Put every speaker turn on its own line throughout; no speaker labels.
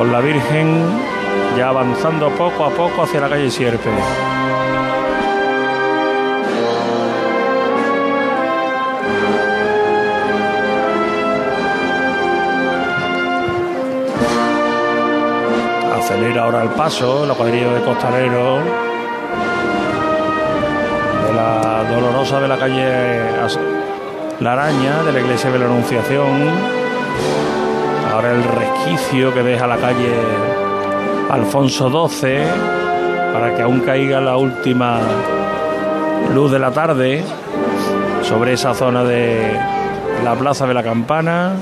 con la Virgen ya avanzando poco a poco hacia la calle Sierpe. Acelera ahora el paso, la cuadrilla de costalero de la dolorosa de la calle La Araña, de la iglesia de la Anunciación. Ahora el resquicio que deja la calle Alfonso XII para que aún caiga la última luz de la tarde sobre esa zona de la Plaza de la Campana.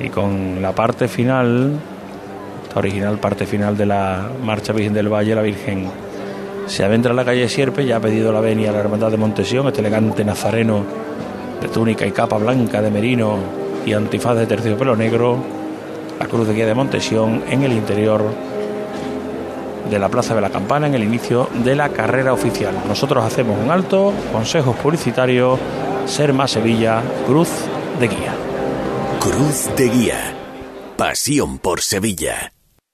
Y con la parte final, esta original parte final de la Marcha Virgen del Valle, la Virgen se adentra en la calle Sierpe, ya ha pedido la venia a la Hermandad de Montesión, este elegante nazareno de túnica y capa blanca de merino y antifaz de terciopelo negro, la cruz de guía de Montesión en el interior de la Plaza de la Campana en el inicio de la carrera oficial. Nosotros hacemos un alto, consejos publicitarios, Ser Más Sevilla, Cruz de Guía.
Cruz de Guía, pasión por Sevilla.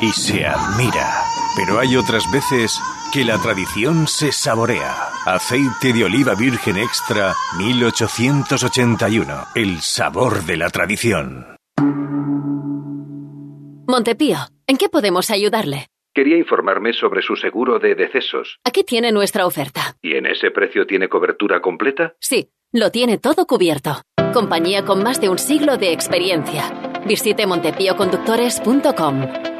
y se admira. Pero hay otras veces que la tradición se saborea. Aceite de oliva virgen extra 1881. El sabor de la tradición.
Montepío, ¿en qué podemos ayudarle?
Quería informarme sobre su seguro de decesos.
Aquí tiene nuestra oferta.
¿Y en ese precio tiene cobertura completa?
Sí, lo tiene todo cubierto. Compañía con más de un siglo de experiencia. Visite montepíoconductores.com.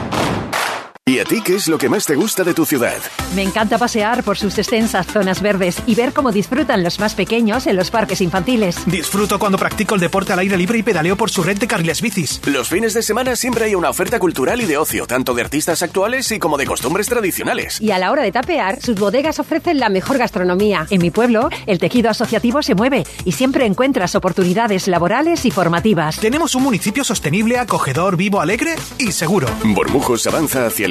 ¿Y a ti qué es lo que más te gusta de tu ciudad?
Me encanta pasear por sus extensas zonas verdes y ver cómo disfrutan los más pequeños en los parques infantiles.
Disfruto cuando practico el deporte al aire libre y pedaleo por su red de carriles bicis.
Los fines de semana siempre hay una oferta cultural y de ocio, tanto de artistas actuales y como de costumbres tradicionales.
Y a la hora de tapear, sus bodegas ofrecen la mejor gastronomía. En mi pueblo, el tejido asociativo se mueve y siempre encuentras oportunidades laborales y formativas.
Tenemos un municipio sostenible, acogedor, vivo, alegre y seguro.
Bormujos avanza hacia el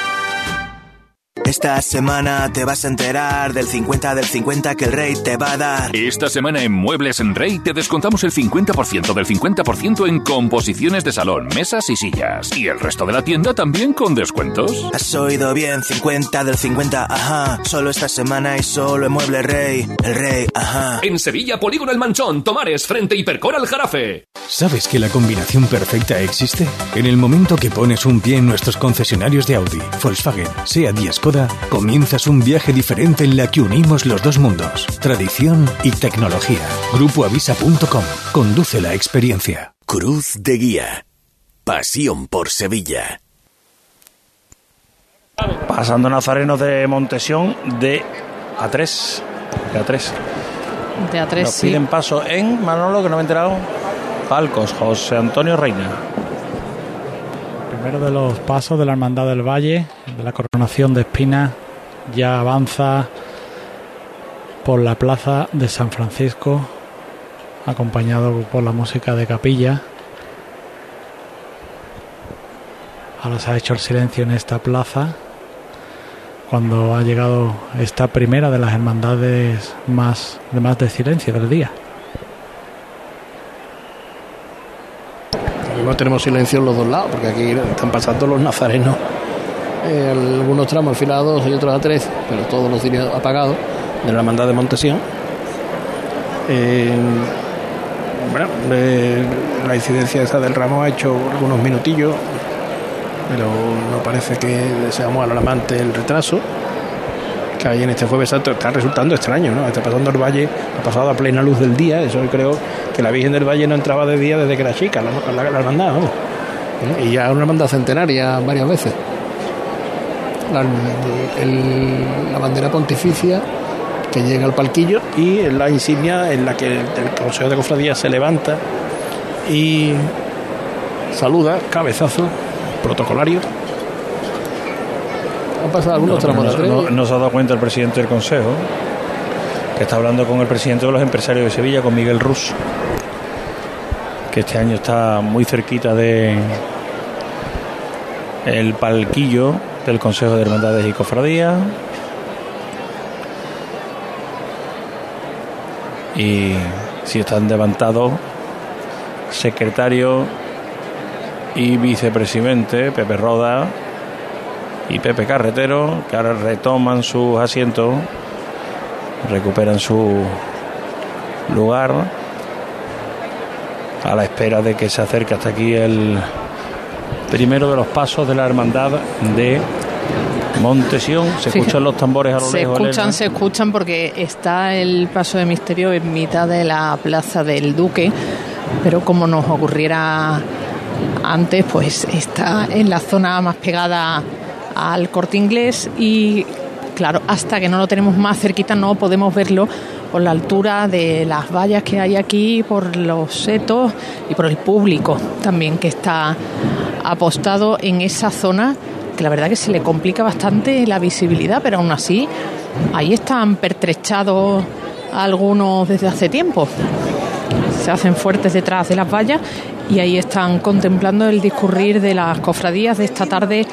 Esta semana te vas a enterar del 50 del 50 que el rey te va a dar.
Esta semana en Muebles en Rey te descontamos el 50% del 50% en composiciones de salón, mesas y sillas. Y el resto de la tienda también con descuentos.
Has oído bien, 50 del 50, ajá. Solo esta semana y solo en Mueble Rey. El rey, ajá.
En Sevilla, Polígono El Manchón, Tomares, Frente y Percora el Jarafe.
¿Sabes que la combinación perfecta existe? En el momento que pones un pie en nuestros concesionarios de Audi, Volkswagen, sea 10 comienzas un viaje diferente en la que unimos los dos mundos, tradición y tecnología. Grupoavisa.com conduce la experiencia.
Cruz de Guía. Pasión por Sevilla.
Pasando Nazarenos de Montesión de A3. De A3.
De A3.
Nos
sí.
piden paso en Manolo, que no me he enterado. Palcos, José Antonio Reina.
Primero de los pasos de la Hermandad del Valle, de la coronación de espinas
ya avanza por la plaza de San Francisco, acompañado por la música de capilla. Ahora se ha hecho el silencio en esta plaza cuando ha llegado esta primera de las hermandades más de más de silencio del día.
Mismo tenemos silencio en los dos lados, porque aquí están pasando los nazarenos. Eh, algunos tramos afilados y otros a tres, pero todos los cines apagados de la hermandad de Montesión. Eh, bueno, eh, la incidencia esa del ramo ha hecho algunos minutillos, pero no parece que seamos alarmante el retraso que hay en este jueves santo está resultando extraño, ¿no? Está pasando el valle, ha pasado a plena luz del día, eso creo que la Virgen del Valle no entraba de día desde que era chica, la, la, hermandad, vamos. Y ya una hermandad centenaria varias veces. La, el, la bandera pontificia que llega al palquillo y la insignia en la que el Consejo de Cofradía se levanta y saluda, cabezazo protocolario han pasado algunos tramos
no, no, se ha dado cuenta el presidente del Consejo, que está hablando con el presidente de los empresarios de Sevilla, con Miguel Rus, que este año está muy cerquita de el palquillo del Consejo de Hermandades y Cofradías. Y si están levantados, secretario y vicepresidente Pepe Roda y Pepe Carretero, que ahora retoman sus asientos, recuperan su lugar a la espera de que se acerque hasta aquí el primero de los pasos de la hermandad de Montesión. Se escuchan los tambores a lo
se
lejos.
Se escuchan, se escuchan porque está el paso de misterio en mitad de la plaza del Duque, pero como nos ocurriera antes, pues está en la zona más pegada al corte inglés y claro, hasta que no lo tenemos más cerquita no podemos verlo por la altura de las vallas que hay aquí, por los setos y por el público también que está apostado en esa zona que la verdad que se le complica bastante la visibilidad, pero aún así ahí están pertrechados algunos desde hace tiempo. Se hacen fuertes detrás de las vallas y ahí están contemplando el discurrir de las cofradías de esta tarde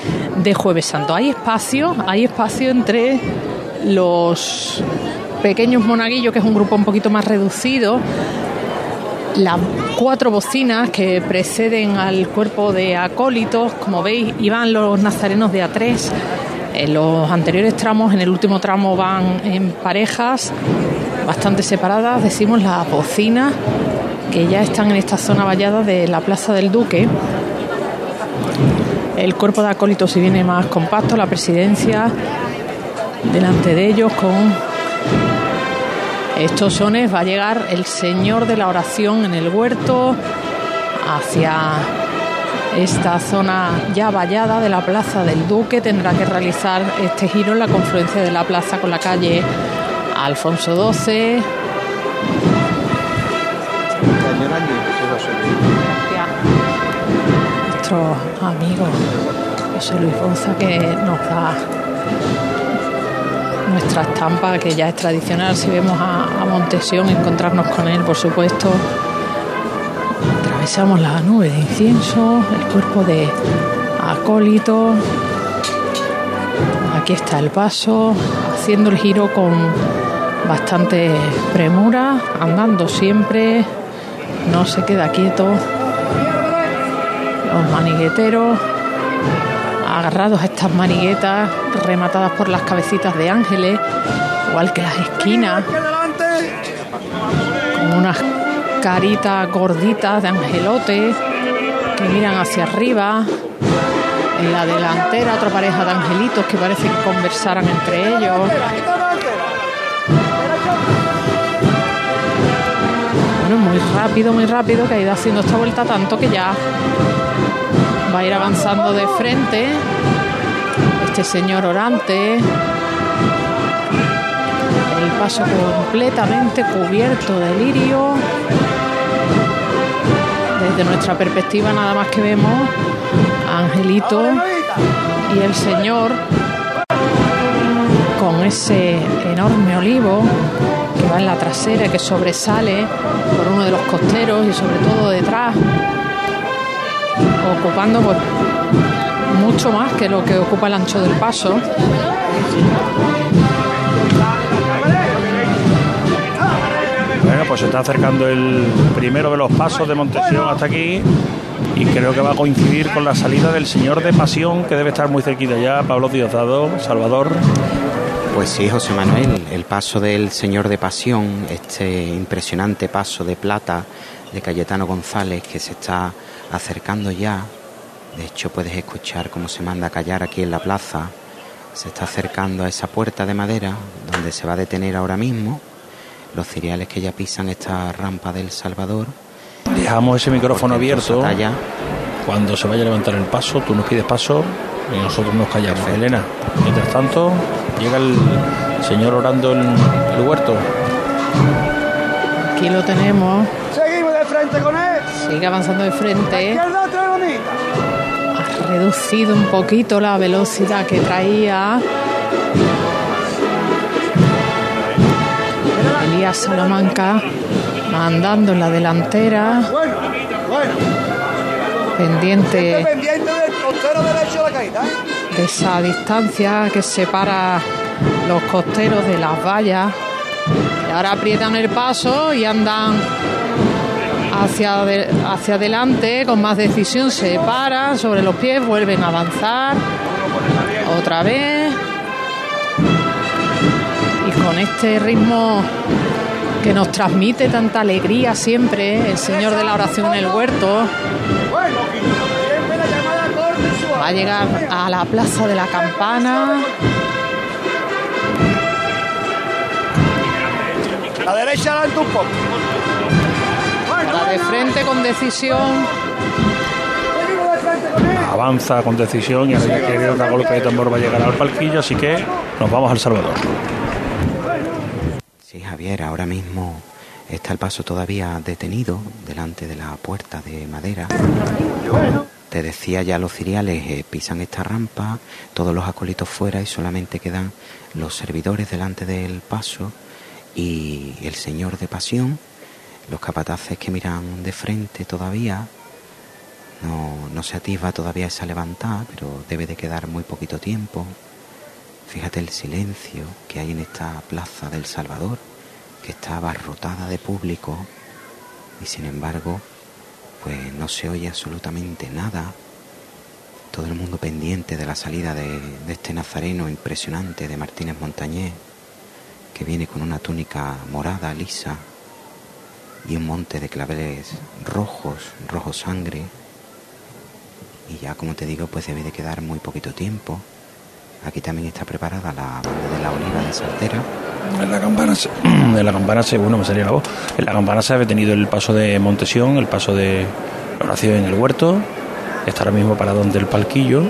de Jueves Santo. Hay espacio, hay espacio entre los pequeños monaguillos, que es un grupo un poquito más reducido, las cuatro bocinas que preceden al cuerpo de acólitos, como veis, iban los nazarenos de A3. En los anteriores tramos, en el último tramo van en parejas bastante separadas, decimos las bocinas que ya están en esta zona vallada de la Plaza del Duque. El cuerpo de acólitos si viene más compacto, la presidencia delante de ellos con estos sones va a llegar el Señor de la oración en el huerto hacia esta zona ya vallada de la Plaza del Duque. Tendrá que realizar este giro en la confluencia de la plaza con la calle Alfonso XII nuestro amigo José Luis Bonza que nos da nuestra estampa que ya es tradicional. Si vemos a Montesión encontrarnos con él por supuesto. Atravesamos la nube de incienso el cuerpo de acólito. Aquí está el paso haciendo el giro con bastante premura andando siempre. No se queda quieto. Los manigueteros agarrados a estas maniguetas rematadas por las cabecitas de ángeles, igual que las esquinas, con unas caritas gorditas de angelotes que miran hacia arriba. En la delantera otra pareja de angelitos que parece que conversaran entre ellos. muy rápido, muy rápido, que ha ido haciendo esta vuelta tanto que ya va a ir avanzando de frente. Este señor orante. El paso completamente cubierto de lirio. Desde nuestra perspectiva nada más que vemos a Angelito y el señor ese enorme olivo que va en la trasera, que sobresale por uno de los costeros y sobre todo detrás, ocupando pues, mucho más que lo que ocupa el ancho del paso.
Bueno, pues se está acercando el primero de los pasos de Montesión hasta aquí y creo que va a coincidir con la salida del Señor de Pasión, que debe estar muy cerquita ya, Pablo Diosdado, Salvador.
Pues sí, José Manuel, el paso del Señor de Pasión, este impresionante paso de plata de Cayetano González que se está acercando ya. De hecho, puedes escuchar cómo se manda a callar aquí en la plaza. Se está acercando a esa puerta de madera donde se va a detener ahora mismo. Los cereales que ya pisan esta rampa del Salvador.
Dejamos ese micrófono abierto. Cuando se vaya a levantar el paso, tú nos pides paso y nosotros nos callamos. Elena, mientras tanto, llega el señor orando en el huerto.
Aquí lo tenemos.
Seguimos de frente con él.
Sigue avanzando de frente. Ha reducido un poquito la velocidad que traía. Elías Salamanca mandando en la delantera.
Bueno, bueno.
Pendiente
Pendiente del costero derecho de la caída. ¿eh?
de esa distancia que separa los costeros de las vallas. Y ahora aprietan el paso y andan hacia, hacia adelante con más decisión. Se paran sobre los pies, vuelven a avanzar. Otra vez. Y con este ritmo que nos transmite tanta alegría siempre, el Señor de la oración en el huerto. Va a llegar a la plaza de la campana.
La derecha adelante un poco.
De frente con decisión.
Avanza con decisión y ahora ya que otra golpe de tambor va a llegar al palquillo, así que nos vamos al Salvador.
Sí, Javier, ahora mismo está el paso todavía detenido delante de la puerta de madera. Te decía ya los ciriales eh, pisan esta rampa, todos los acólitos fuera y solamente quedan los servidores delante del paso y el señor de pasión, los capataces que miran de frente todavía. No, se atisba todavía esa levantada, pero debe de quedar muy poquito tiempo. Fíjate el silencio que hay en esta plaza del Salvador, que está abarrotada de público y sin embargo, pues no se oye absolutamente nada. Todo el mundo pendiente de la salida de, de este nazareno impresionante de Martínez Montañés, que viene con una túnica morada lisa y un monte de claveles rojos, rojo sangre. Y ya, como te digo, pues debe de quedar muy poquito tiempo. Aquí también está preparada la banda de la oliva de Saltera.
En la campana, se- en la campana se, bueno, me salía la voz. En la campana se ha detenido el paso de Montesión, el paso de la oración en el huerto. Está ahora mismo parado ante el palquillo.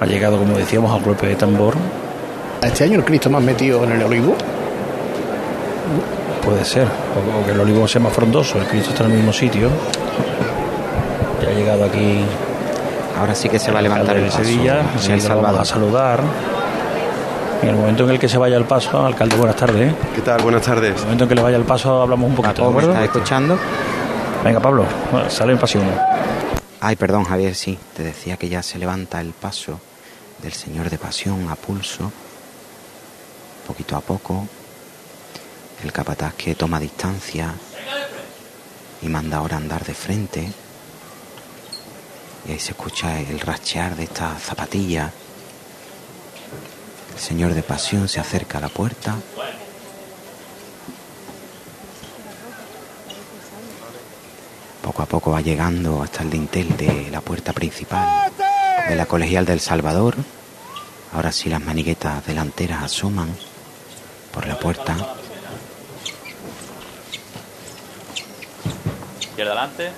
Ha llegado, como decíamos, a un golpe de tambor.
Este año el Cristo más metido en el olivo.
Puede ser. O, o que el olivo sea más frondoso. El Cristo está en el mismo sitio. Ya ha llegado aquí.
Ahora sí que se va a levantar el
de
paso.
Sevilla.
El
vamos a saludar. En el momento en el que se vaya el paso, alcalde, buenas tardes.
¿Qué tal? Buenas tardes.
En el momento en que le vaya el paso, hablamos un poquito, ¿de
¿me
acuerdo?
estás escuchando?
Venga, Pablo, bueno, sale en pasión.
Ay, perdón, Javier, sí. Te decía que ya se levanta el paso del Señor de Pasión a pulso, poquito a poco. El capataz que toma distancia y manda ahora andar de frente. Y ahí se escucha el rachear de esta zapatilla. El Señor de Pasión se acerca a la puerta. Poco a poco va llegando hasta el dintel de la puerta principal de la Colegial del Salvador. Ahora sí las maniguetas delanteras asoman por la puerta.
Izquierda adelante.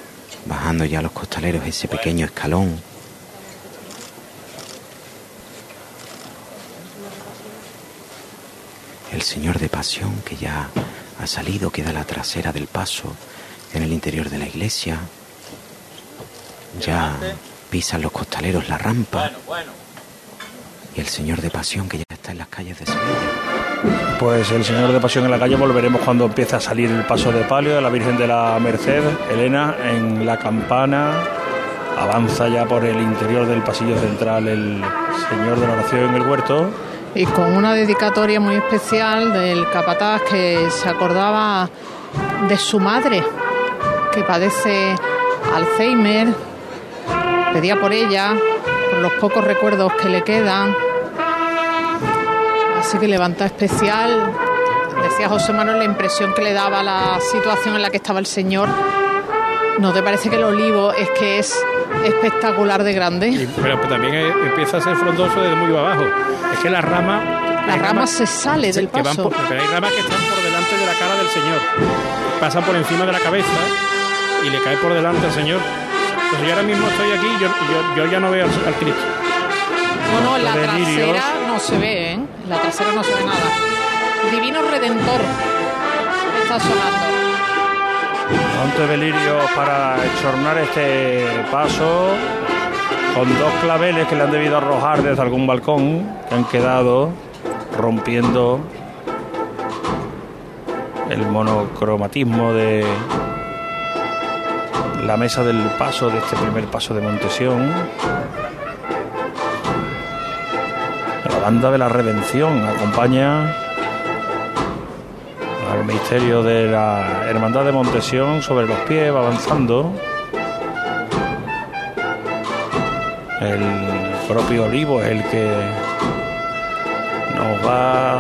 Bajando ya los costaleros ese pequeño escalón. El Señor de Pasión que ya ha salido, queda la trasera del paso en el interior de la iglesia. Ya pisan los costaleros la rampa.
Bueno, bueno.
y el Señor de Pasión que ya está en las calles de Sevilla.
Pues el Señor de Pasión en la calle volveremos cuando empiece a salir el paso de palio de la Virgen de la Merced, Elena, en la campana. Avanza ya por el interior del pasillo central el Señor de la Oración en el huerto.
Y con una dedicatoria muy especial del capataz que se acordaba de su madre, que padece Alzheimer, pedía por ella, por los pocos recuerdos que le quedan. Así que levanta especial. Decía José Manuel la impresión que le daba la situación en la que estaba el señor. ¿No te parece que el olivo es que es espectacular de grande?
pero, también empieza a ser frondoso desde muy abajo. Es que la rama...
La rama se sale del paso.
pero hay ramas que están por delante de la cara del señor. Pasan por encima de la cabeza y le cae por delante al señor. Pues yo ahora mismo estoy aquí y yo, yo, ya no veo al, Cristo.
No, no, la trasera no se ve, ¿eh? La trasera no se ve nada. Divino Redentor está sonando.
Monte Delirio para echornar este paso con dos claveles que le han debido arrojar desde algún balcón que han quedado rompiendo el monocromatismo de la mesa del paso de este primer paso de Montesión. Banda de la redención acompaña al misterio de la Hermandad de Montesión sobre los pies, va avanzando. El propio Olivo es el que nos va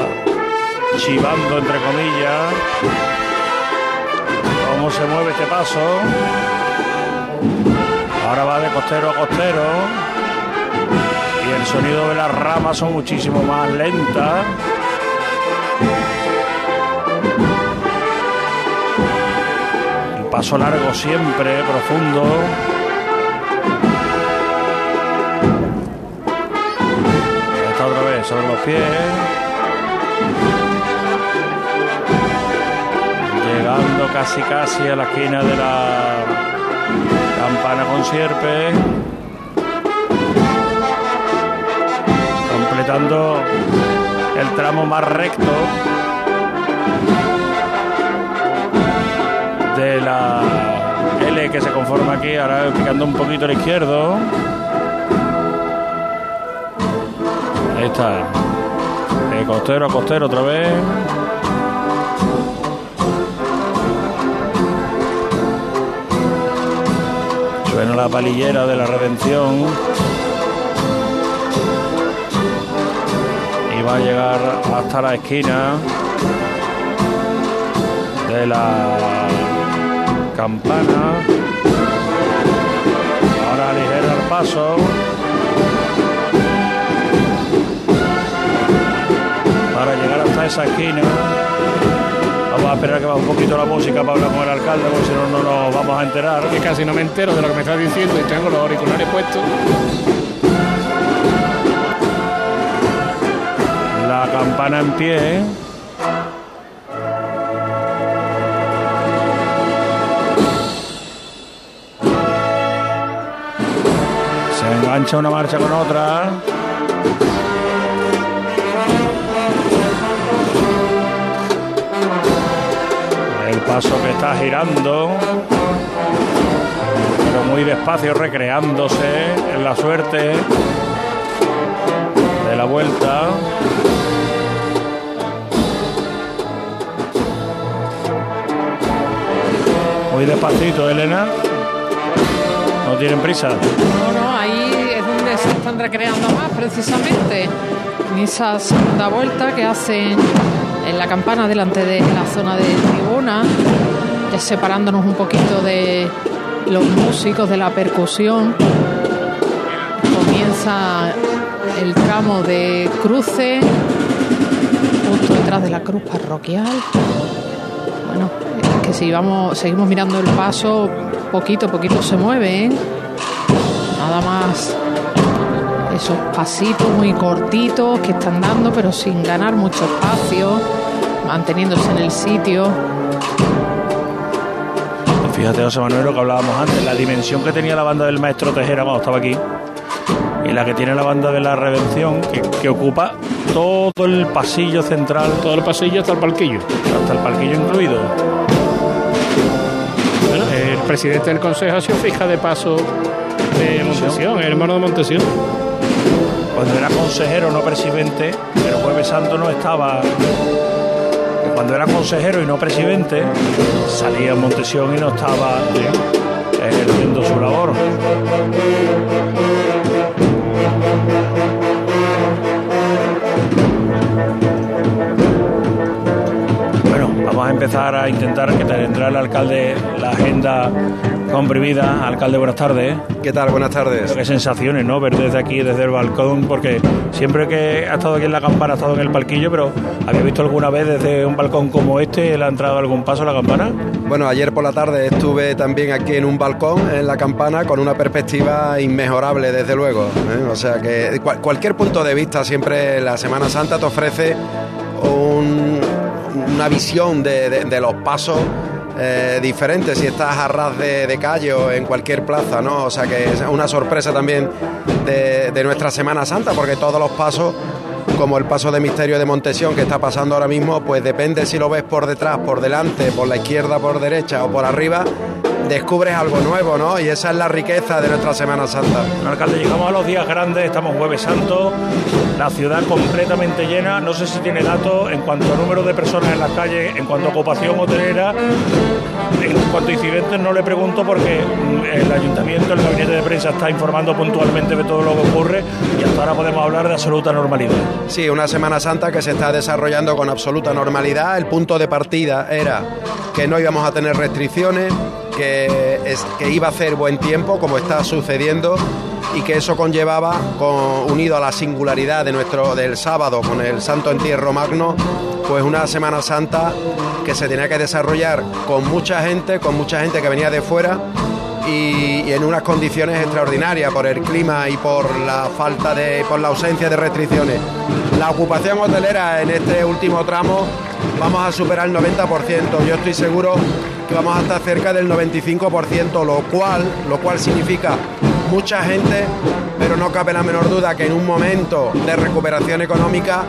chivando, entre comillas, cómo se mueve este paso. Ahora va de costero a costero. Y el sonido de las ramas son muchísimo más lentas. El paso largo siempre, profundo. Está otra vez sobre los pies. Llegando casi casi a la esquina de la campana con sierpe. Completando el tramo más recto de la L que se conforma aquí, ahora picando un poquito al izquierdo. Ahí está. De costero a costero otra vez. Suena la palillera de la redención. Va a llegar hasta la esquina de la campana. Ahora ligera el paso. Para llegar hasta esa esquina. Vamos a esperar que baje un poquito la música para hablar con el alcalde, porque si no, no nos vamos a enterar.
Que casi no me entero de lo que me estás diciendo y tengo los auriculares puestos.
Campana en pie. Se engancha una marcha con otra. El paso que está girando, pero muy despacio, recreándose en la suerte de la vuelta. Muy despacito, Elena. No tienen prisa.
No, no, ahí es donde se están recreando más, precisamente. En esa segunda vuelta que hacen en la campana delante de la zona de tribuna, separándonos un poquito de los músicos de la percusión. Comienza el tramo de cruce justo detrás de la cruz parroquial. Si vamos, seguimos mirando el paso, poquito a poquito se mueve, ¿eh? Nada más esos pasitos muy cortitos que están dando, pero sin ganar mucho espacio, manteniéndose en el sitio.
Fíjate, José Manuel, lo que hablábamos antes, la dimensión que tenía la banda del maestro Tejera cuando estaba aquí. y la que tiene la banda de la Redención, que, que ocupa todo el pasillo central.
Todo el pasillo hasta el palquillo.
Hasta el palquillo incluido.
Presidente del consejo ha sido fija de paso de Montesión, el hermano de Montesión.
Cuando era consejero, no presidente, el jueves santo no estaba. Cuando era consejero y no presidente, salía Montesión y no estaba ejerciendo su labor. Empezar a intentar que tendrá el alcalde la agenda comprimida. Alcalde, buenas tardes.
¿Qué tal? Buenas tardes.
Qué sensaciones, ¿no? Ver desde aquí, desde el balcón, porque siempre que ha estado aquí en la campana, ha estado en el palquillo, pero ¿había visto alguna vez desde un balcón como este, le ha entrado algún paso a la campana?
Bueno, ayer por la tarde estuve también aquí en un balcón, en la campana, con una perspectiva inmejorable, desde luego. ¿eh? O sea que cual, cualquier punto de vista, siempre la Semana Santa te ofrece un, una visión de, los pasos eh, diferente si estás a ras de, de, calle o en cualquier plaza, ¿no? O sea que es una sorpresa también de, nuestra Semana Santa, porque todos los pasos, como el paso de misterio de Montesión que está pasando ahora mismo, pues depende si lo ves por detrás, por delante, por la izquierda, por derecha o por arriba, descubres algo nuevo, ¿no? Y esa es la riqueza de nuestra Semana Santa.
Alcalde, llegamos a los días grandes, estamos jueves santo, la ciudad completamente llena, no sé si tiene datos en cuanto a número de personas en las calles, en cuanto a ocupación hotelera, en cuanto a incidentes no le pregunto porque el ayuntamiento, el gabinete de prensa está informando puntualmente de todo lo que ocurre y hasta ahora podemos hablar de absoluta normalidad.
Sí, una Semana Santa que se está desarrollando con absoluta normalidad. El punto de partida era que no íbamos a tener restricciones, que, iba a hacer buen tiempo, como está sucediendo, y que eso conllevaba, con, unido a la singularidad de nuestro del sábado con el Santo Entierro Magno, pues una Semana Santa que se tenía que desarrollar con mucha gente, con mucha gente que venía de fuera y, y, en unas condiciones extraordinarias por el clima y por la falta de por la ausencia de restricciones. La ocupación hotelera en este último tramo vamos a superar el 90%. Yo estoy seguro que vamos a estar cerca del 95%, lo cual, lo cual significa mucha gente, pero no cabe la menor duda que en un momento de recuperación económica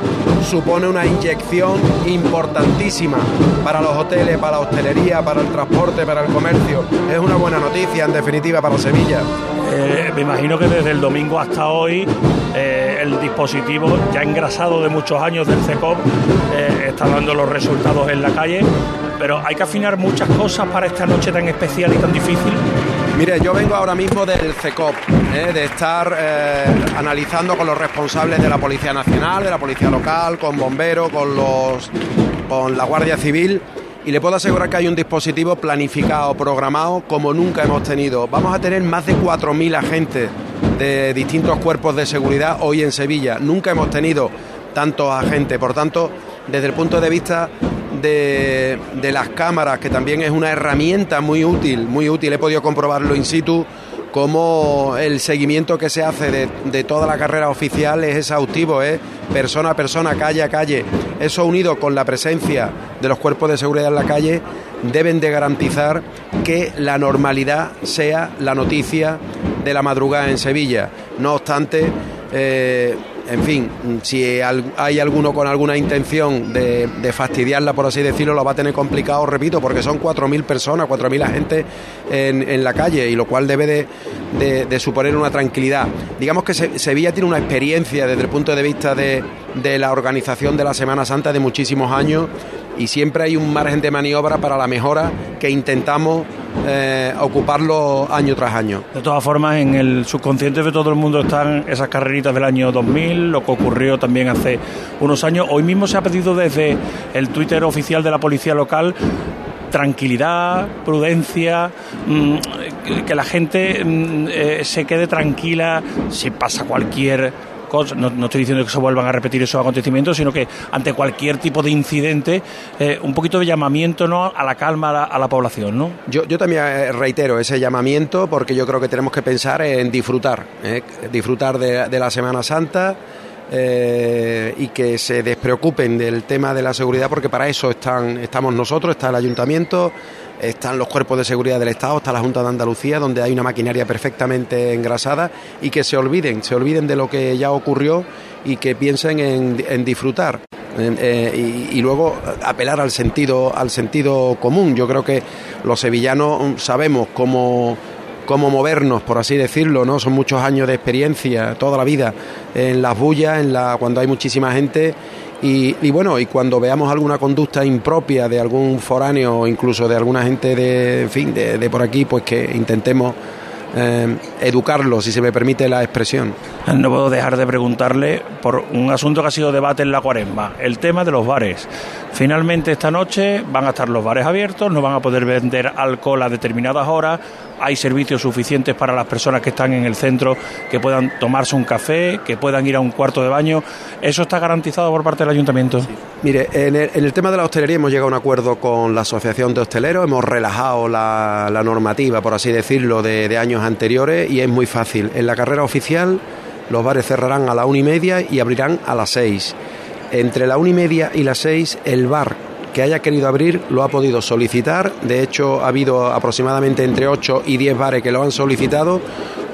supone una inyección importantísima para los hoteles, para la hostelería, para el transporte, para el comercio. Es una buena noticia, en definitiva, para Sevilla.
Eh, me imagino que desde el domingo hasta hoy eh, el dispositivo ya engrasado de muchos años del CECOP eh, está dando los resultados en la calle, pero hay que afinar muchas cosas para esta noche tan especial y tan difícil.
Mire, yo vengo ahora mismo del CECOP, eh, de estar eh, analizando con los responsables de la Policía Nacional, de la Policía Local, con bomberos, con, los, con la Guardia Civil. Y le puedo asegurar que hay un dispositivo planificado, programado, como nunca hemos tenido. Vamos a tener más de 4.000 agentes de distintos cuerpos de seguridad hoy en Sevilla. Nunca hemos tenido tantos agentes. Por tanto, desde el punto de vista de, de, las cámaras, que también es una herramienta muy útil, muy útil, he podido comprobarlo in situ, como el seguimiento que se hace de, de toda la carrera oficial es exhaustivo, ¿eh? persona a persona, calle a calle. Eso unido con la presencia de los cuerpos de seguridad en la calle, deben de garantizar que la normalidad sea la noticia de la madrugada en Sevilla. No obstante, eh, en fin, si hay alguno con alguna intención de, fastidiarla, por así decirlo, lo va a tener complicado, repito, porque son 4.000 personas, 4.000 agentes en, en, la calle, y lo cual debe de, de, suponer una tranquilidad. Digamos que Se, Sevilla tiene una experiencia desde el punto de vista de, la organización de la Semana Santa de muchísimos años, y siempre hay un margen de maniobra para la mejora que intentamos eh, ocuparlo año tras año.
De todas formas, en el subconsciente de todo el mundo están esas carreritas del año 2000, lo que ocurrió también hace unos años. Hoy mismo se ha pedido desde el Twitter oficial de la policía local tranquilidad, prudencia, mmm, que la gente mmm, eh, se quede tranquila si pasa cualquier No, estoy diciendo que se vuelvan a repetir esos acontecimientos, sino que ante cualquier tipo de incidente, eh, un poquito de llamamiento ¿no? a la calma a la, población. ¿no?
Yo, yo, también eh, reitero ese llamamiento porque yo creo que tenemos que pensar en disfrutar, ¿eh? disfrutar de, la Semana Santa. y que se despreocupen del tema de la seguridad porque para eso están, estamos nosotros, está el ayuntamiento, están los cuerpos de seguridad del Estado, está la Junta de Andalucía, donde hay una maquinaria perfectamente engrasada y que se olviden, se olviden de lo que ya ocurrió y que piensen en, disfrutar. Eh, y, luego apelar al sentido al sentido común. Yo creo que los sevillanos sabemos cómo cómo movernos, por así decirlo, ¿no? Son muchos años de experiencia, toda la vida, en las bullas, en la, cuando hay muchísima gente. Y, bueno, y cuando veamos alguna conducta impropia de algún foráneo o incluso de alguna gente de, en fin, de, por aquí, pues que intentemos eh, educarlo, si se me permite la expresión.
No puedo dejar de preguntarle por un asunto que ha sido debate en la cuaresma, el tema de los bares. Finalmente esta noche van a estar los bares abiertos, no van a poder vender alcohol a determinadas horas, hay servicios suficientes para las personas que están en el centro que puedan tomarse un café, que puedan ir a un cuarto de baño. ¿Eso está garantizado por parte del ayuntamiento?
Mire, en el, tema de la hostelería hemos llegado a un acuerdo con la Asociación de Hosteleros, hemos relajado la, normativa, por así decirlo, de, de años anteriores y es muy fácil. En la carrera oficial los bares cerrarán a la una y media y abrirán a las seis entre la una y media y las seis, el bar que haya querido abrir lo ha podido solicitar. De hecho, ha habido aproximadamente entre 8 y 10 bares que lo han solicitado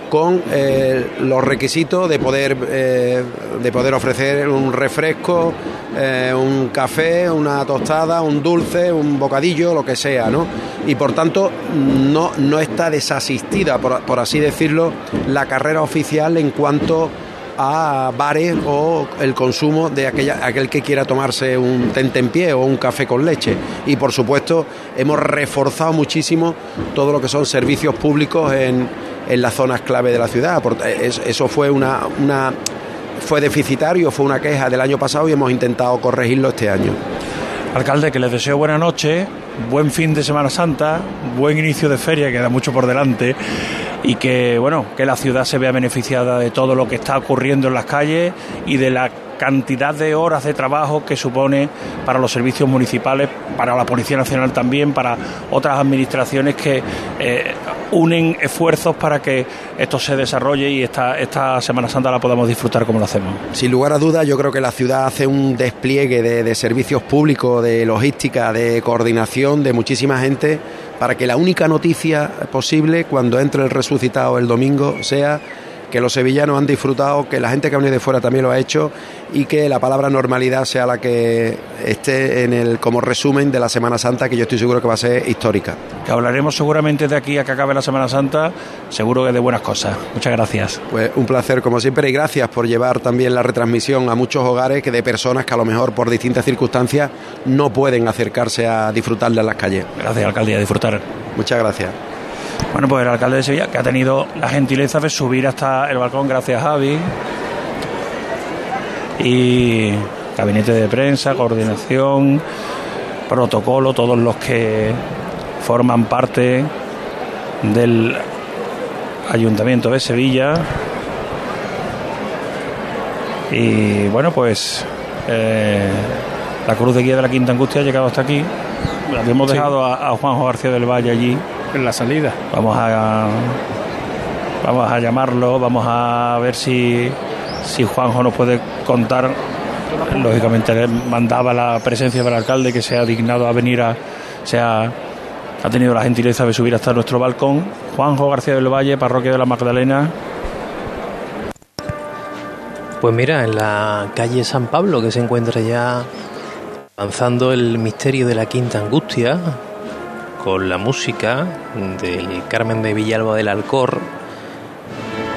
con eh, los requisitos de poder, eh, de poder ofrecer un refresco, eh, un café, una tostada, un dulce, un bocadillo, lo que sea, ¿no? Y por tanto no, no está desasistida, por, así decirlo, la carrera oficial en cuanto a bares o el consumo de aquella, aquel que quiera tomarse un tentempié o un café con leche. Y por supuesto hemos reforzado muchísimo todo lo que son servicios públicos en, en las zonas clave de la ciudad. Eso fue una, una fue deficitario, fue una queja del año pasado y hemos intentado corregirlo este año.
Alcalde, que les deseo buena noche, buen fin de Semana Santa, buen inicio de feria, queda mucho por delante y que bueno que la ciudad se vea beneficiada de todo lo que está ocurriendo en las calles y de la cantidad de horas de trabajo que supone para los servicios municipales, para la Policía Nacional también, para otras administraciones que eh, unen esfuerzos para que esto se desarrolle y esta, Semana Santa la podamos disfrutar como lo hacemos.
Sin lugar a dudas, yo creo que la ciudad hace un despliegue de, de servicios públicos, de logística, de coordinación de muchísima gente para que la única noticia posible cuando entre el resucitado el domingo sea que los sevillanos han disfrutado, que la gente que ha venido de fuera también lo ha hecho y que la palabra normalidad sea la que esté en el como resumen de la Semana Santa, que yo estoy seguro que va a ser histórica.
Que hablaremos seguramente de aquí a que acabe la Semana Santa, seguro que de buenas cosas. Muchas gracias.
Pues un placer como siempre y gracias por llevar también la retransmisión a muchos hogares que de personas que a lo mejor por distintas circunstancias no pueden acercarse a disfrutar de las calles.
Gracias, alcalde, a disfrutar.
Muchas gracias.
Bueno, pues el alcalde de Sevilla, que ha tenido la gentileza de subir hasta el balcón, gracias a Javi. Y gabinete de prensa, coordinación, protocolo, todos los que forman parte del Ayuntamiento de Sevilla. Y bueno, pues eh, la Cruz de Guía de la Quinta Angustia ha llegado hasta aquí. Habíamos dejado a, a Juanjo García del Valle allí
en la salida.
Vamos a vamos a llamarlo, vamos a ver si si Juanjo nos puede contar. Lógicamente le mandaba la presencia del alcalde que se ha dignado a venir a se ha, ha tenido la gentileza de subir hasta nuestro balcón. Juanjo García del Valle, parroquia de la Magdalena.
Pues mira, en la calle San Pablo, que se encuentra ya avanzando el misterio de la Quinta Angustia, con la música de Carmen de Villalba del Alcor,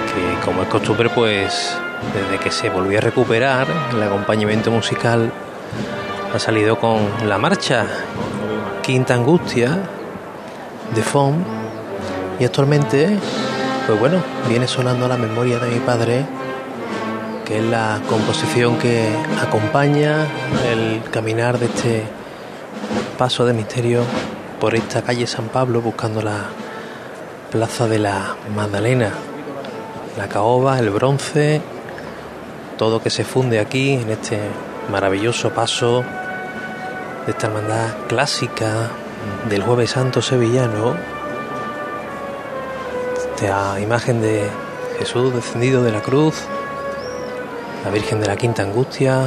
que como es costumbre, pues desde que se volvió a recuperar el acompañamiento musical ha salido con la marcha Quinta Angustia de Fon y actualmente, pues bueno, viene sonando la memoria de mi padre, que es la composición que acompaña el caminar de este paso de misterio por esta calle San Pablo buscando la plaza de la Magdalena, la caoba, el bronce, todo que se funde aquí en este maravilloso paso de esta hermandad clásica del Jueves Santo sevillano. Esta imagen de Jesús descendido de la cruz la Virgen de la Quinta Angustia,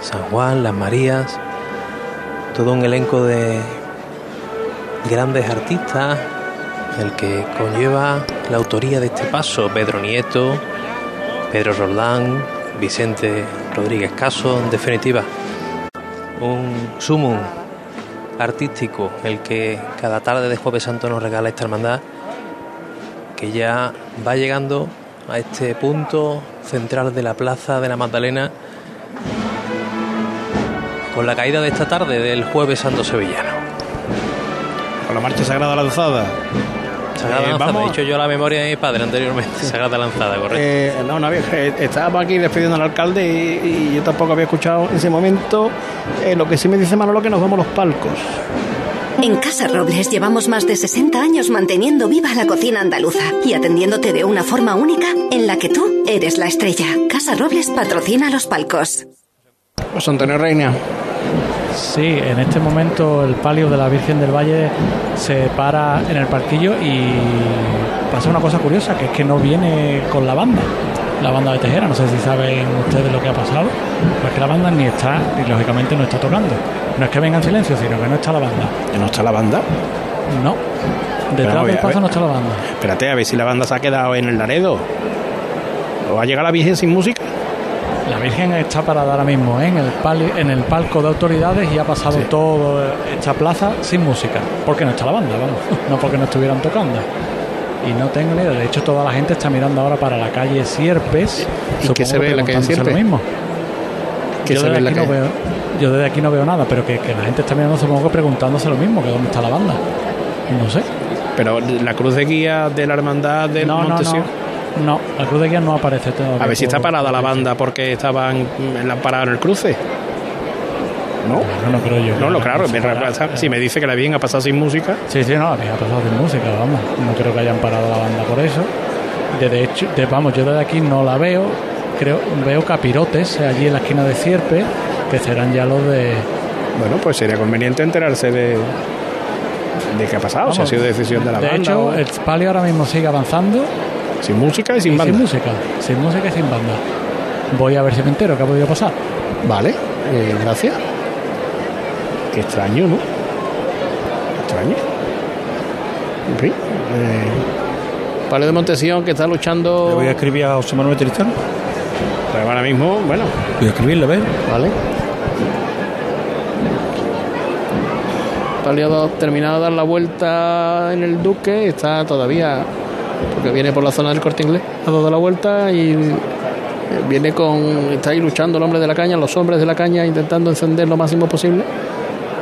San Juan, las Marías, todo un elenco de grandes artistas, el que conlleva la autoría de este paso, Pedro Nieto, Pedro Roldán, Vicente Rodríguez Caso, en definitiva, un sumum artístico, el que cada tarde de Jueves Santo nos regala esta hermandad, que ya va llegando a este punto central de la Plaza de la Magdalena con la caída de esta tarde del Jueves Santo Sevillano.
La marcha sagrada lanzada.
Sagrada
Eh,
lanzada,
vamos.
he dicho yo la memoria de mi padre anteriormente. Sagrada lanzada, correcto.
Eh, no, no había, eh, estábamos aquí despidiendo al alcalde y, y yo tampoco había escuchado en ese momento. Eh, lo que sí me dice Manolo que nos vamos a los palcos.
En Casa Robles llevamos más de 60 años manteniendo viva la cocina andaluza y atendiéndote de una forma única en la que tú eres la estrella. Casa Robles patrocina los palcos.
José Antonio Reina.
Sí, en este momento el palio de la Virgen del Valle se para en el parquillo y pasa una cosa curiosa, que es que no viene con la banda, la banda de Tejera. No sé si saben ustedes lo que ha pasado, pero es que la banda ni está, y lógicamente no está tocando. No es que venga en silencio, sino que no está la banda.
¿Que no está la banda?
No. Detrás del paso no está la banda.
Espérate, a ver si la banda se ha quedado en el Laredo. ¿O va a llegar la Virgen sin música?
La Virgen está parada ahora mismo ¿eh? en, el pali- en el palco de autoridades y ha pasado toda esta plaza sin música. Porque no está la banda, vamos. No porque no estuvieran tocando. Y no tengo ni idea. De hecho, toda la gente está mirando ahora para la calle Sierpes.
¿Y qué se ve en la calle Sierpes?
Lo mismo.
¿Qué
yo,
se
desde
ve
aquí no veo, yo desde aquí no veo nada, pero que, que la gente está mirando, supongo que preguntándose lo mismo, que dónde está la banda. No sé.
Pero la cruz de guía de la hermandad del
No, no,
Montesión.
no. No, la cruz de guía no aparece todavía.
A ver si está parada la banda porque estaban parada en el cruce. ¿No?
No, no creo yo.
No, no, claro. Me- si me dice que la Virgen ha pasado sin música.
Sí, sí, no, había pasado sin música, vamos. No creo que hayan parado la banda por eso. De hecho, de- vamos, yo desde aquí no la veo. Creo, veo capirotes allí en la esquina de Cierpe, que serán ya los de.
Bueno, pues sería conveniente enterarse de, de qué ha pasado, si ha
Vamos,
sido decisión de la
de
banda.
hecho,
o-
el palio ahora mismo sigue avanzando.
Sin música y sin
y
banda.
Sin música, sin música y sin banda. Voy a ver si me entero qué ha podido pasar.
Vale, eh, gracias. Qué extraño, ¿no? Extraño. En fin. Eh, de Montesión que está luchando.
Le voy a escribir a José Manuel Tristán.
Pues ahora mismo, bueno.
Voy a escribirle, a ver.
Vale. Palio ha terminado de dar la vuelta en el Duque, está todavía, porque viene por la zona del corte inglés, ha dado la vuelta y eh, viene con, está ahí luchando el hombre de la caña, los hombres de la caña intentando encender lo máximo posible,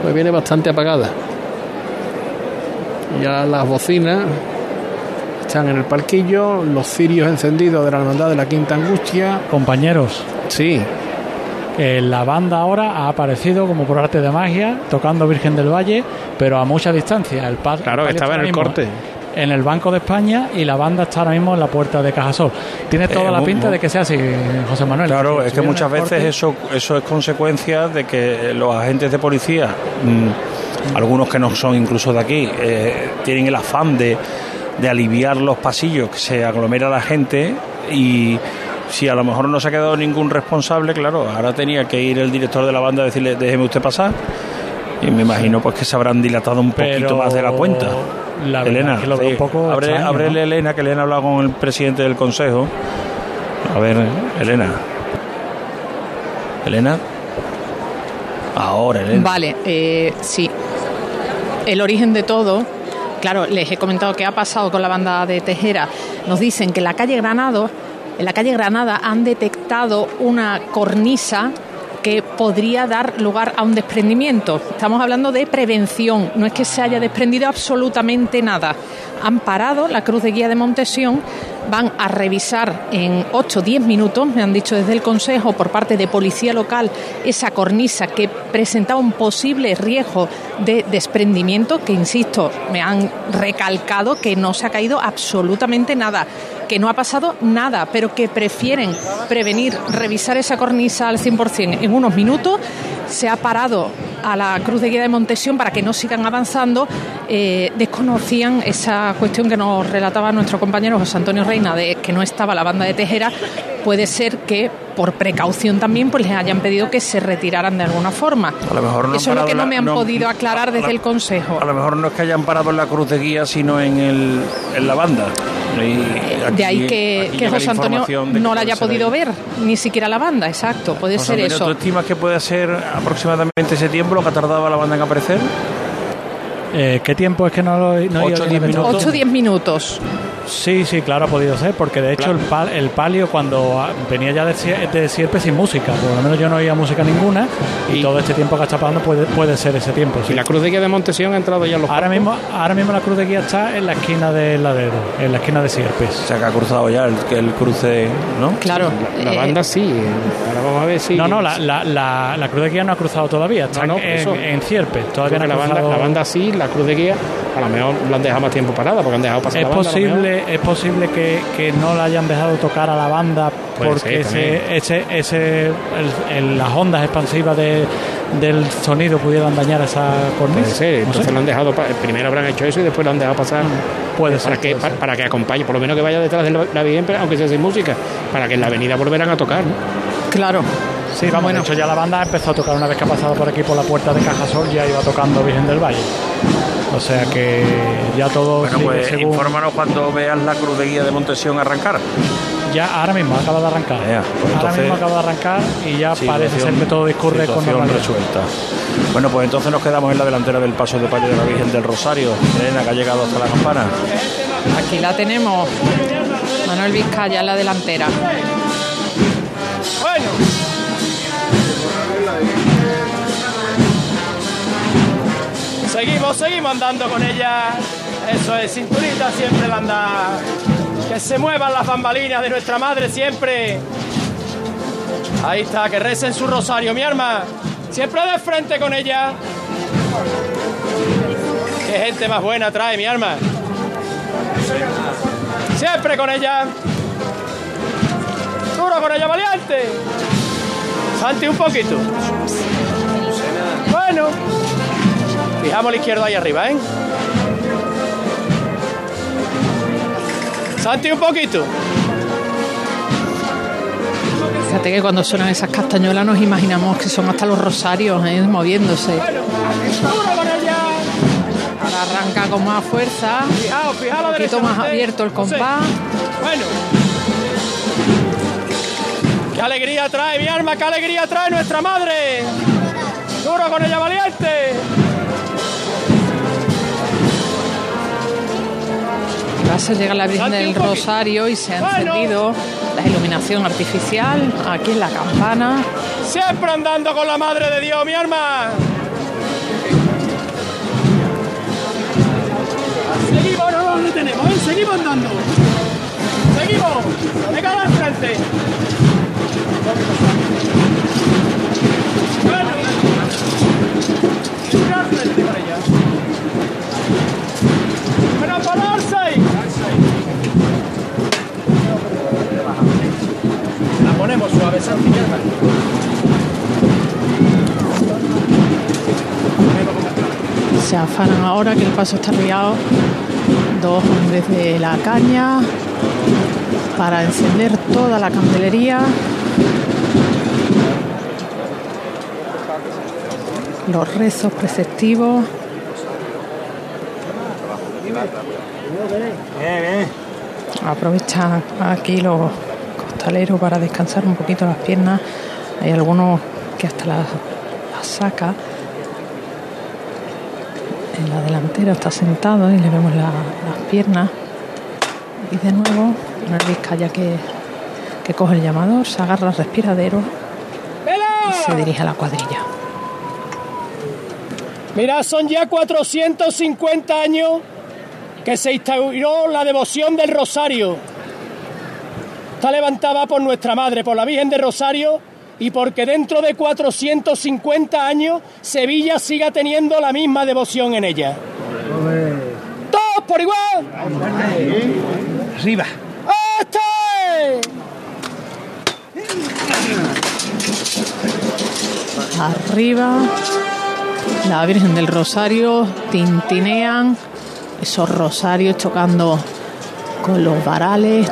pues viene bastante apagada. Ya las bocinas están en el parquillo, los cirios encendidos de la hermandad de la Quinta Angustia.
Compañeros.
Sí.
Eh, la banda ahora ha aparecido como por arte de magia, tocando Virgen del Valle, pero a mucha distancia. El
Claro, estaba en el
mismo
corte.
En el Banco de España y la banda está ahora mismo en la puerta de Cajasol. Tiene toda
Eh,
la
mu-
pinta de que sea así, José Manuel.
Claro,
Si
es que muchas veces
corte-
eso, eso es consecuencia de que los agentes de policía, mm, algunos que no son incluso de aquí, eh, tienen el afán de, de aliviar los pasillos, que se aglomera la gente y si a lo mejor no se ha quedado ningún responsable, claro, ahora tenía que ir el director de la banda a decirle, déjeme usted pasar. Y me imagino pues que se habrán dilatado un poquito más de la cuenta.
La verdad
Elena,
es que lo veo
sí.
un poco
abre,
extraño,
ábrele,
¿no?
Elena, que Elena ha hablado con el presidente del consejo. A ver, Elena. Elena. Ahora, Elena.
Vale, eh, sí. El origen de todo, claro, les he comentado qué ha pasado con la banda de Tejera. Nos dicen que en la calle Granado, en la calle Granada han detectado una cornisa que podría dar lugar a un desprendimiento. Estamos hablando de prevención, no es que se haya desprendido absolutamente nada. Han parado la cruz de guía de Montesión, van a revisar en 8 o 10 minutos, me han dicho desde el Consejo, por parte de Policía Local, esa cornisa que presentaba un posible riesgo de desprendimiento, que insisto, me han recalcado que no se ha caído absolutamente nada, que no ha pasado nada, pero que prefieren prevenir, revisar esa cornisa al 100% en unos minutos. Se ha parado a la Cruz de Guía de Montesión para que no sigan avanzando. Eh, desconocían esa cuestión que nos relataba nuestro compañero José Antonio Reina de que no estaba la banda de Tejera, puede ser que por precaución también pues les hayan pedido que se retiraran de alguna forma.
A lo mejor no
Eso es lo que no me han
no-
podido aclarar desde
la-
el Consejo.
A lo mejor no es que hayan parado en la cruz de guía, sino en, el, en la banda.
De ahí que, que José Antonio
que
no la haya podido
ahí.
ver, ni siquiera la banda, exacto, puede
José
ser
Antonio, ¿Tú
eso.
estimas que puede ser aproximadamente ese tiempo lo que ha tardado la banda en aparecer?
Eh, ¿Qué tiempo es que no lo no he
Ocho,
oído
diez
bien?
minutos.
8 o 10 minutos.
Sí, sí, claro, ha podido ser, porque de hecho el, pal- el palio cuando venía ya de, de Sierpe sin música, por lo menos yo no oía música ninguna, y, todo este tiempo que está pasando puede, puede ser ese tiempo. sí.
Y la cruz de guía de Montesión ha entrado ya en los
Ahora
campos.
mismo, ahora mismo la cruz de guía está en la esquina del ladero, en la esquina de Sierpes.
O sea, que ha cruzado ya el, que el cruce, ¿no?
Claro.
La
eh,
banda sí. Ahora vamos a ver si.
No, no, la, la, la, la cruz de guía no ha cruzado todavía, está
No, no,
en,
eso.
en Sierpes, todavía no ha
la banda, la banda sí, la cruz de guía, a lo mejor lo han dejado más tiempo parada, porque han dejado pasar
Es
la banda.
posible, es posible que, que no la hayan dejado tocar a la banda
Puede
porque
ser,
ese, ese, ese, el- el- las ondas expansivas de, del sonido pudieran dañar esa cornisa.
Puede ser,
No
entonces
sé.
lo han dejado, primero habrán hecho eso y después lo han dejado pasar.
Puede
para
ser,
que,
puede
para, para que acompañe, por lo menos que vaya detrás de la, la Virgen, pero aunque sea sin música, para que en la avenida volverán a tocar. ¿no?
Claro.
Sí, vamos, de hecho ya la banda empezó a tocar una vez que ha pasado por aquí por la puerta de Cajasol, ya iba tocando Virgen del Valle. O sea que ya todo
Bueno, pues
según-
infórmanos cuando veas la cruz de guía de Montesión arrancar.
Ya ahora mismo acaba de arrancar.
Ya, pues
ahora
entonces-
mismo acaba de arrancar y ya parece ser que todo discurre con
situación
normalidad.
resuelta. Bueno, pues entonces nos quedamos en la delantera del paso de palio de la Virgen del Rosario. Elena, que ha llegado hasta la campana.
Aquí la tenemos. Manuel Vizcaya en la delantera.
Bueno. Seguimos, seguimos andando con ella. Eso es, cinturita siempre la anda. Que se muevan las bambalinas de nuestra madre siempre. Ahí está, que recen su rosario, mi arma. Siempre de frente con ella. Qué gente más buena trae, mi arma. Siempre con ella. Duro con ella, valiente. Santi un poquito. Bueno. Fijamos la izquierda ahí arriba, ¿eh? Santi un poquito.
Fíjate que cuando suenan esas castañuelas nos imaginamos que son hasta los rosarios ¿eh? moviéndose. Ahora arranca con más fuerza.
Fijaos, fijaos
Un poquito más abierto el compás.
Bueno. ¡Qué alegría trae mi arma! ¡Qué alegría trae nuestra madre! ¡Duro con ella, valiente!
Se llega la Virgen del Rosario y se ha encendido la iluminación artificial aquí en la campana.
Siempre andando con la madre de Dios, mi arma. Seguimos, no nos detenemos, ¿eh? seguimos andando. Seguimos, de cara al frente. Bueno, de cara al frente con ella. Pero pararse ahí. La ponemos suave.
Se afanan ahora que el paso está liado. Dos hombres de la caña para encender toda la candelería. Los rezos preceptivos. Aprovechan aquí los para descansar un poquito las piernas. Hay algunos que hasta las, las saca. En la delantera está sentado y le vemos la- las piernas. Y de nuevo, Manuel Vizcaya que, que coge el llamador, se agarra al respiradero y se dirige a la cuadrilla.
Mira, son ya 450 años que se instauró la devoción del Rosario. Está levantada por nuestra madre, por la Virgen del Rosario, y porque dentro de 450 años Sevilla siga teniendo la misma devoción en ella. ¡Todos por igual! ¡Arriba! ¡Este!
Arriba, la Virgen del Rosario, tintinean esos rosarios chocando con los varales.